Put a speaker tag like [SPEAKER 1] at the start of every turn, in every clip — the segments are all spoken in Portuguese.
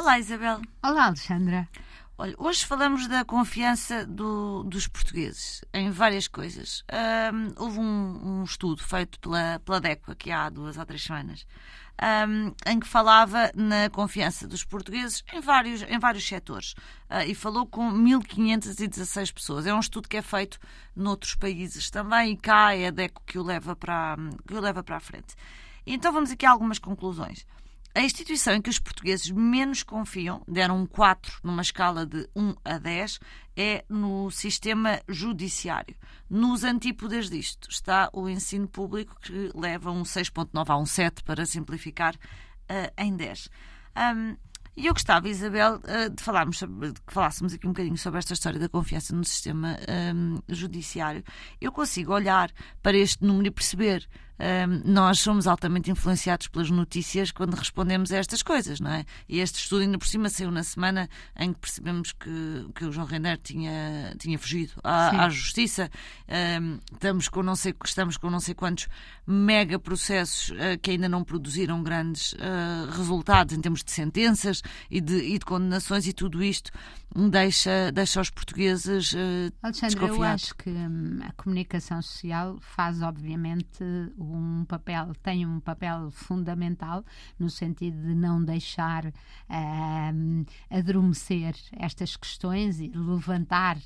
[SPEAKER 1] Olá, Isabel.
[SPEAKER 2] Olá, Alexandra.
[SPEAKER 1] Olha, hoje falamos da confiança do, dos portugueses em várias coisas. Houve um, um, estudo feito pela, pela DECO aqui há duas ou três semanas, em que falava na confiança dos portugueses em vários, em vários setores. Uh, e falou com 1.516 pessoas. É um estudo que é feito noutros países também e cá é a DECO que o leva para, que o leva para a frente. Então vamos aqui a algumas conclusões. A instituição em que os portugueses menos confiam, deram um 4 numa escala de 1 a 10, é no sistema judiciário. Nos antípodas disto está o ensino público, que leva um 6,9 a um 7, para simplificar, uh, em 10. Um, e eu gostava, Isabel, eh, de falarmos sobre, de que falássemos aqui um bocadinho sobre esta história da confiança no sistema um, judiciário. Eu consigo olhar para este número e perceber um, nós somos altamente influenciados pelas notícias quando respondemos a estas coisas, não é? E este estudo ainda por cima saiu na semana em que percebemos que, que o João Renner tinha, tinha fugido à, à justiça. Um, estamos, com não sei, estamos com não sei quantos mega processos uh, que ainda não produziram grandes uh, resultados em termos de sentenças e de, e de condenações e tudo isto deixa, deixa os portugueses uh,
[SPEAKER 2] Alexandre,
[SPEAKER 1] desconfiados.
[SPEAKER 2] eu acho que hum, a comunicação social faz, obviamente, um papel, tem um papel fundamental no sentido de não deixar hum, adormecer estas questões e levantar,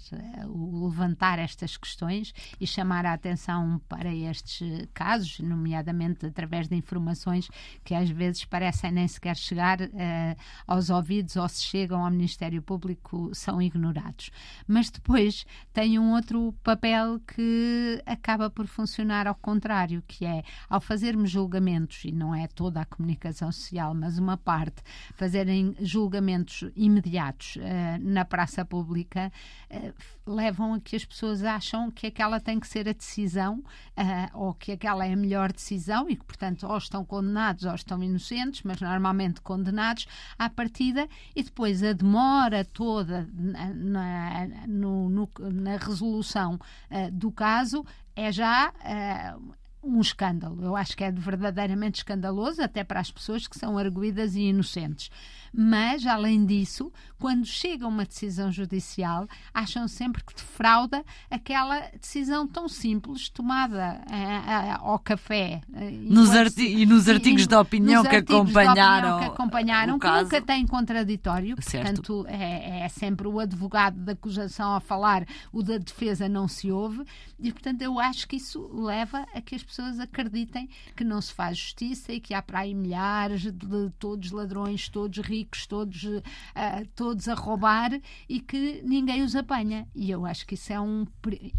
[SPEAKER 2] uh, levantar estas questões e chamar a atenção para estes casos, nomeadamente através de informações que às vezes parecem nem sequer chegar uh, aos ouvidos ou se chegam ao Ministério Público são ignorados. Mas depois tem um outro papel que acaba por funcionar ao contrário, que é ao fazermos julgamentos, e não é toda a comunicação social, mas uma parte, fazerem julgamentos imediatos uh, na praça pública, uh, levam a que as pessoas acham que aquela tem que ser a decisão uh, ou que aquela é a melhor decisão e que, portanto, ou estão condenados ou estão inocentes, mas normalmente condenados à partida, e depois a demora toda toda na, no, no, na resolução do caso é já um escândalo. Eu acho que é verdadeiramente escandaloso, até para as pessoas que são arguídas e inocentes. Mas, além disso, quando chega uma decisão judicial, acham sempre que defrauda aquela decisão tão simples tomada uh, uh, ao café.
[SPEAKER 1] Uh, nos e nos artigos e, de opinião que acompanharam,
[SPEAKER 2] que acompanharam que nunca tem contraditório. Certo. Portanto, é, é sempre o advogado da acusação a falar, o da defesa não se ouve. E, portanto, eu acho que isso leva a que as pessoas acreditem que não se faz justiça e que há para aí milhares de todos ladrões, todos ricos todos, uh, todos a roubar e que ninguém os apanha. E eu acho que isso é um,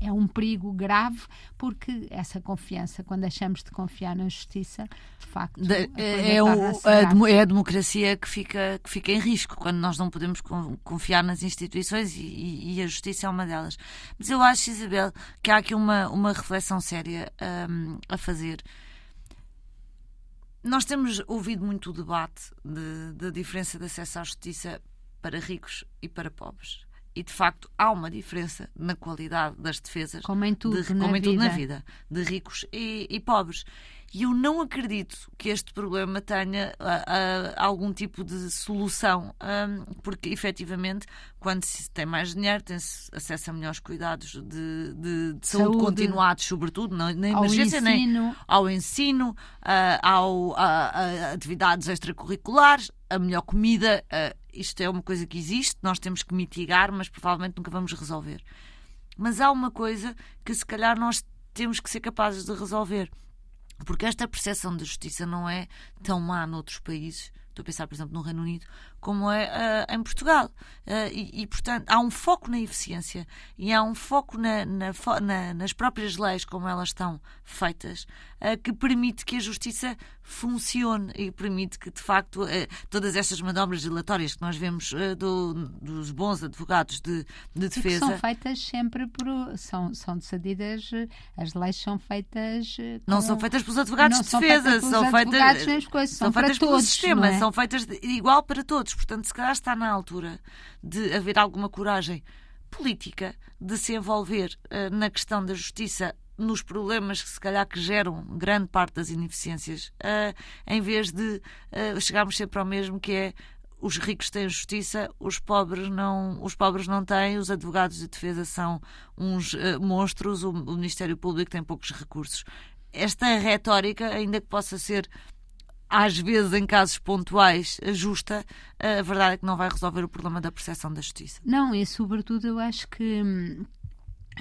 [SPEAKER 2] é um perigo grave, porque essa confiança, quando deixamos de confiar na justiça, de facto. De,
[SPEAKER 1] é, o, a, é a democracia que fica, que fica em risco, quando nós não podemos confiar nas instituições e, e a justiça é uma delas. Mas eu acho, Isabel, que há aqui uma, uma reflexão séria um, a fazer nós temos ouvido muito o debate da de, de diferença de acesso à justiça para ricos e para pobres. E de facto há uma diferença na qualidade das defesas,
[SPEAKER 2] como em tudo,
[SPEAKER 1] de,
[SPEAKER 2] na,
[SPEAKER 1] como
[SPEAKER 2] em tudo
[SPEAKER 1] vida. na vida, de ricos e, e pobres. E eu não acredito que este problema tenha uh, uh, algum tipo de solução, um, porque efetivamente, quando se tem mais dinheiro, tem-se acesso a melhores cuidados de, de, de saúde, saúde, continuados, sobretudo na, na emergência,
[SPEAKER 2] ao nem
[SPEAKER 1] ao ensino, uh, ao, a, a, atividades extracurriculares, a melhor comida. isto é uma coisa que existe, nós temos que mitigar, mas provavelmente nunca vamos resolver. Mas há uma coisa que se calhar nós temos que ser capazes de resolver porque esta percepção de justiça não é tão má noutros países, estou a pensar, por exemplo, no Reino Unido, como é uh, em Portugal. Uh, e, e, portanto, há um foco na eficiência e há um foco na, na, na, nas próprias leis, como elas estão feitas, uh, que permite que a justiça funcione e permite que, de facto, todas estas manobras dilatórias que nós vemos do, dos bons advogados de, de defesa.
[SPEAKER 2] são feitas sempre por. São, são decididas. As leis são feitas. Com,
[SPEAKER 1] não são feitas pelos advogados de defesa,
[SPEAKER 2] são feitas. São feitas, são feitas pelo todos,
[SPEAKER 1] sistema,
[SPEAKER 2] é?
[SPEAKER 1] são feitas igual para todos. Portanto, se calhar está na altura de haver alguma coragem política de se envolver uh, na questão da justiça nos problemas que se calhar que geram grande parte das ineficiências, uh, em vez de uh, chegarmos sempre ao mesmo que é os ricos têm justiça, os pobres não, os pobres não têm, os advogados de defesa são uns uh, monstros, o, o Ministério Público tem poucos recursos. Esta retórica, ainda que possa ser às vezes em casos pontuais justa, a verdade é que não vai resolver o problema da percepção da justiça.
[SPEAKER 2] Não, e sobretudo eu acho que hum,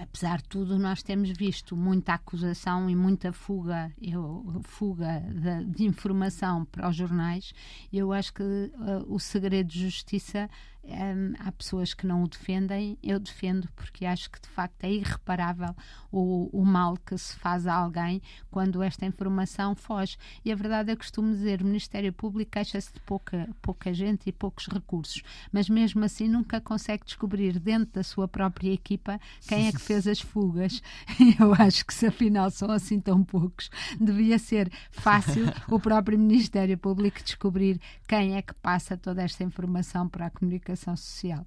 [SPEAKER 2] apesar de tudo, nós temos visto muita acusação e muita fuga, eu, fuga de, de informação para os jornais. Eu acho que uh, o segredo de justiça um, há pessoas que não o defendem, eu defendo porque acho que de facto é irreparável o, o mal que se faz a alguém quando esta informação foge. E a verdade é que costumo dizer: o Ministério Público queixa-se de pouca, pouca gente e poucos recursos, mas mesmo assim nunca consegue descobrir dentro da sua própria equipa quem é que fez as fugas. Eu acho que se afinal são assim tão poucos, devia ser fácil o próprio Ministério Público descobrir quem é que passa toda esta informação para a comunicação comunicação social.